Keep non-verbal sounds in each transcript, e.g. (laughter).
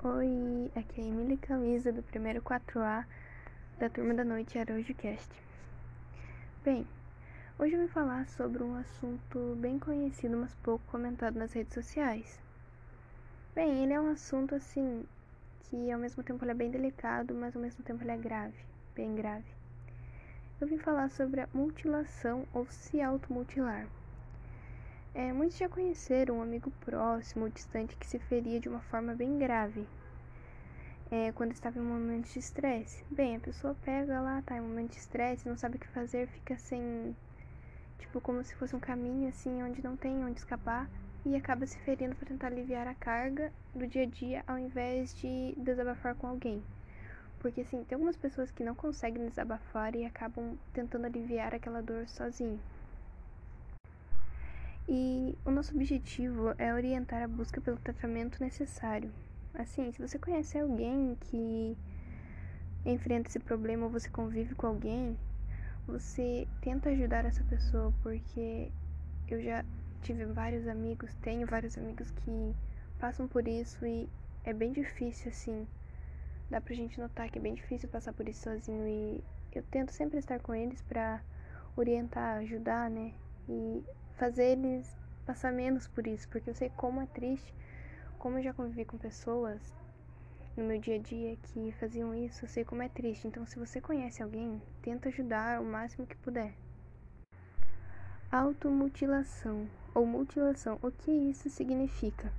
Oi, aqui é Emília Camisa do primeiro 4A da turma da noite Araújo Cast. Bem, hoje eu vim falar sobre um assunto bem conhecido, mas pouco comentado nas redes sociais. Bem, ele é um assunto assim que ao mesmo tempo é bem delicado, mas ao mesmo tempo é grave, bem grave. Eu vim falar sobre a mutilação ou se automutilar. É, muitos já conheceram um amigo próximo ou distante que se feria de uma forma bem grave é, quando estava em um momento de estresse. Bem, a pessoa pega lá, tá em um momento de estresse, não sabe o que fazer, fica sem. Tipo, como se fosse um caminho assim, onde não tem onde escapar e acaba se ferindo para tentar aliviar a carga do dia a dia ao invés de desabafar com alguém. Porque assim, tem algumas pessoas que não conseguem desabafar e acabam tentando aliviar aquela dor sozinho. E o nosso objetivo é orientar a busca pelo tratamento necessário. Assim, se você conhece alguém que enfrenta esse problema ou você convive com alguém, você tenta ajudar essa pessoa, porque eu já tive vários amigos, tenho vários amigos que passam por isso e é bem difícil assim. Dá pra gente notar que é bem difícil passar por isso sozinho e eu tento sempre estar com eles para orientar, ajudar, né? E fazer eles passar menos por isso, porque eu sei como é triste, como eu já convivi com pessoas no meu dia a dia que faziam isso, eu sei como é triste. Então, se você conhece alguém, tenta ajudar o máximo que puder. Automutilação ou mutilação, o que isso significa?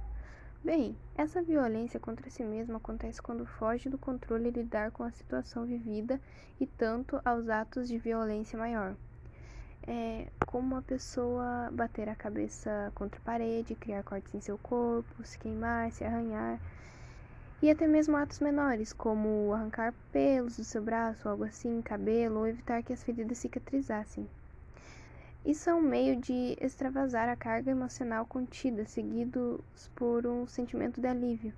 Bem, essa violência contra si mesmo acontece quando foge do controle lidar com a situação vivida e tanto aos atos de violência maior é, como a pessoa bater a cabeça contra a parede, criar cortes em seu corpo, se queimar, se arranhar. E até mesmo atos menores, como arrancar pelos do seu braço, algo assim, cabelo, ou evitar que as feridas cicatrizassem. Isso é um meio de extravasar a carga emocional contida, seguidos por um sentimento de alívio.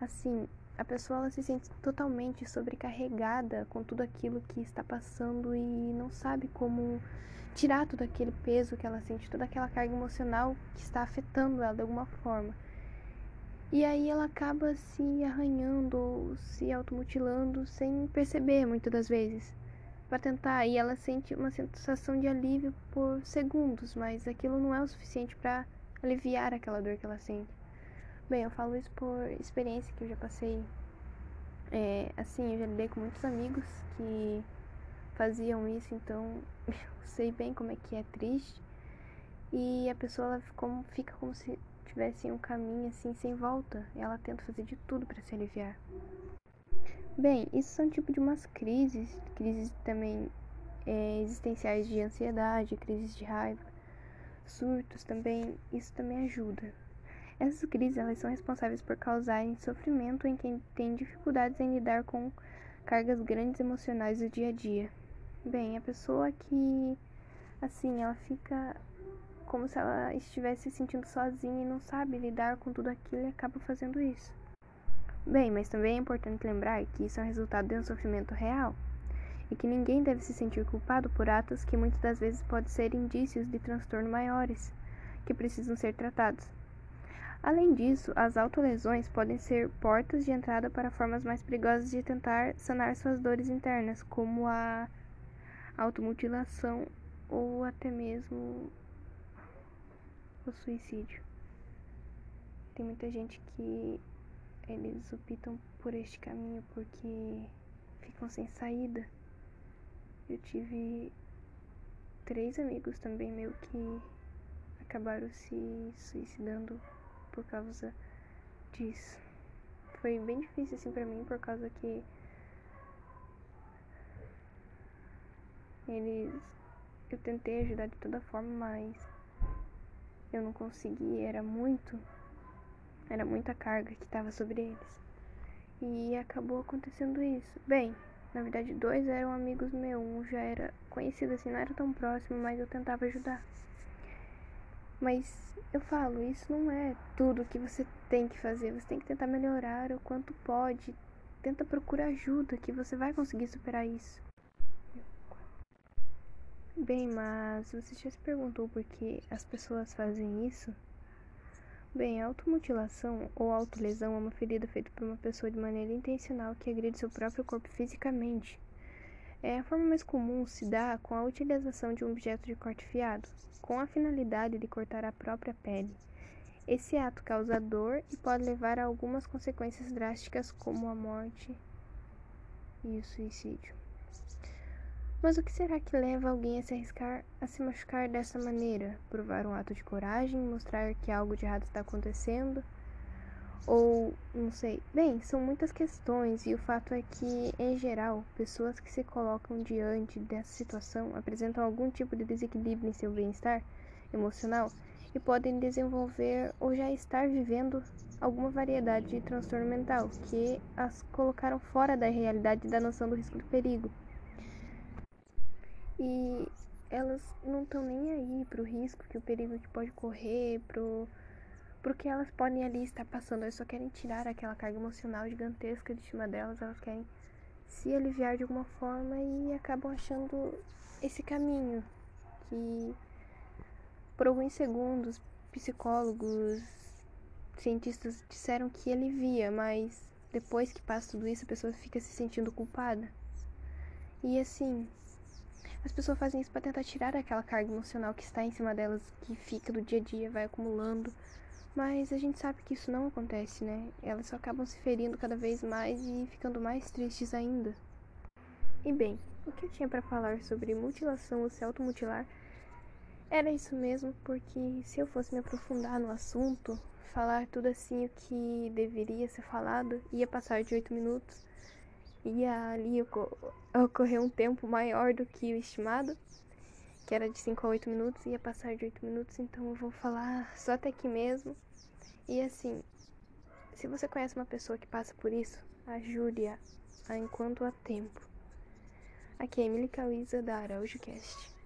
Assim, a pessoa ela se sente totalmente sobrecarregada com tudo aquilo que está passando e não sabe como tirar todo aquele peso que ela sente, toda aquela carga emocional que está afetando ela de alguma forma. E aí ela acaba se arranhando, se automutilando sem perceber muitas das vezes. Para tentar, e ela sente uma sensação de alívio por segundos, mas aquilo não é o suficiente para aliviar aquela dor que ela sente. Bem, eu falo isso por experiência que eu já passei. É, assim, eu já lidei com muitos amigos que faziam isso, então (laughs) eu sei bem como é que é triste. E a pessoa ela como, fica como se tivesse um caminho assim sem volta. Ela tenta fazer de tudo para se aliviar. Bem, isso são tipo de umas crises, crises também é, existenciais de ansiedade, crises de raiva, surtos também. Isso também ajuda. Essas crises elas são responsáveis por causarem sofrimento em quem tem dificuldades em lidar com cargas grandes emocionais do dia a dia. Bem, a pessoa que assim, ela fica como se ela estivesse se sentindo sozinha e não sabe lidar com tudo aquilo e acaba fazendo isso. Bem, mas também é importante lembrar que isso é resultado de um sofrimento real e que ninguém deve se sentir culpado por atos que muitas das vezes podem ser indícios de transtorno maiores que precisam ser tratados. Além disso, as autolesões podem ser portas de entrada para formas mais perigosas de tentar sanar suas dores internas, como a automutilação ou até mesmo o suicídio. Tem muita gente que eles optam por este caminho porque ficam sem saída. Eu tive três amigos também meu que acabaram se suicidando por causa disso. Foi bem difícil assim para mim por causa que eles eu tentei ajudar de toda forma, mas eu não consegui, era muito era muita carga que estava sobre eles. E acabou acontecendo isso. Bem, na verdade, dois eram amigos meus, um já era conhecido assim, não era tão próximo, mas eu tentava ajudar. Mas eu falo, isso não é tudo que você tem que fazer. Você tem que tentar melhorar o quanto pode. Tenta procurar ajuda, que você vai conseguir superar isso. Bem, mas você já se perguntou por que as pessoas fazem isso? Bem, a automutilação ou autolesão é uma ferida feita por uma pessoa de maneira intencional que agride seu próprio corpo fisicamente. É, a forma mais comum se dá com a utilização de um objeto de corte fiado, com a finalidade de cortar a própria pele. Esse ato causa dor e pode levar a algumas consequências drásticas, como a morte e o suicídio. Mas o que será que leva alguém a se arriscar a se machucar dessa maneira? Provar um ato de coragem, mostrar que algo de errado está acontecendo? Ou, não sei. Bem, são muitas questões e o fato é que, em geral, pessoas que se colocam diante dessa situação apresentam algum tipo de desequilíbrio em seu bem-estar emocional e podem desenvolver ou já estar vivendo alguma variedade de transtorno mental que as colocaram fora da realidade da noção do risco do perigo. E elas não estão nem aí pro risco que o perigo que pode correr, pro porque elas podem ali estar passando, elas só querem tirar aquela carga emocional gigantesca de cima delas, elas querem se aliviar de alguma forma e acabam achando esse caminho que por alguns segundos psicólogos, cientistas disseram que alivia, mas depois que passa tudo isso a pessoa fica se sentindo culpada. E assim, as pessoas fazem isso para tentar tirar aquela carga emocional que está em cima delas, que fica do dia a dia, vai acumulando mas a gente sabe que isso não acontece, né? Elas só acabam se ferindo cada vez mais e ficando mais tristes ainda. E bem, o que eu tinha para falar sobre mutilação ou se automutilar era isso mesmo, porque se eu fosse me aprofundar no assunto, falar tudo assim o que deveria ser falado, ia passar de 8 minutos, ia ali ocorrer um tempo maior do que o estimado, que era de 5 a 8 minutos, ia passar de 8 minutos, então eu vou falar só até aqui mesmo. E assim, se você conhece uma pessoa que passa por isso, ajude-a enquanto há tempo. Aqui é Emily Cauísa da Araújo Cast.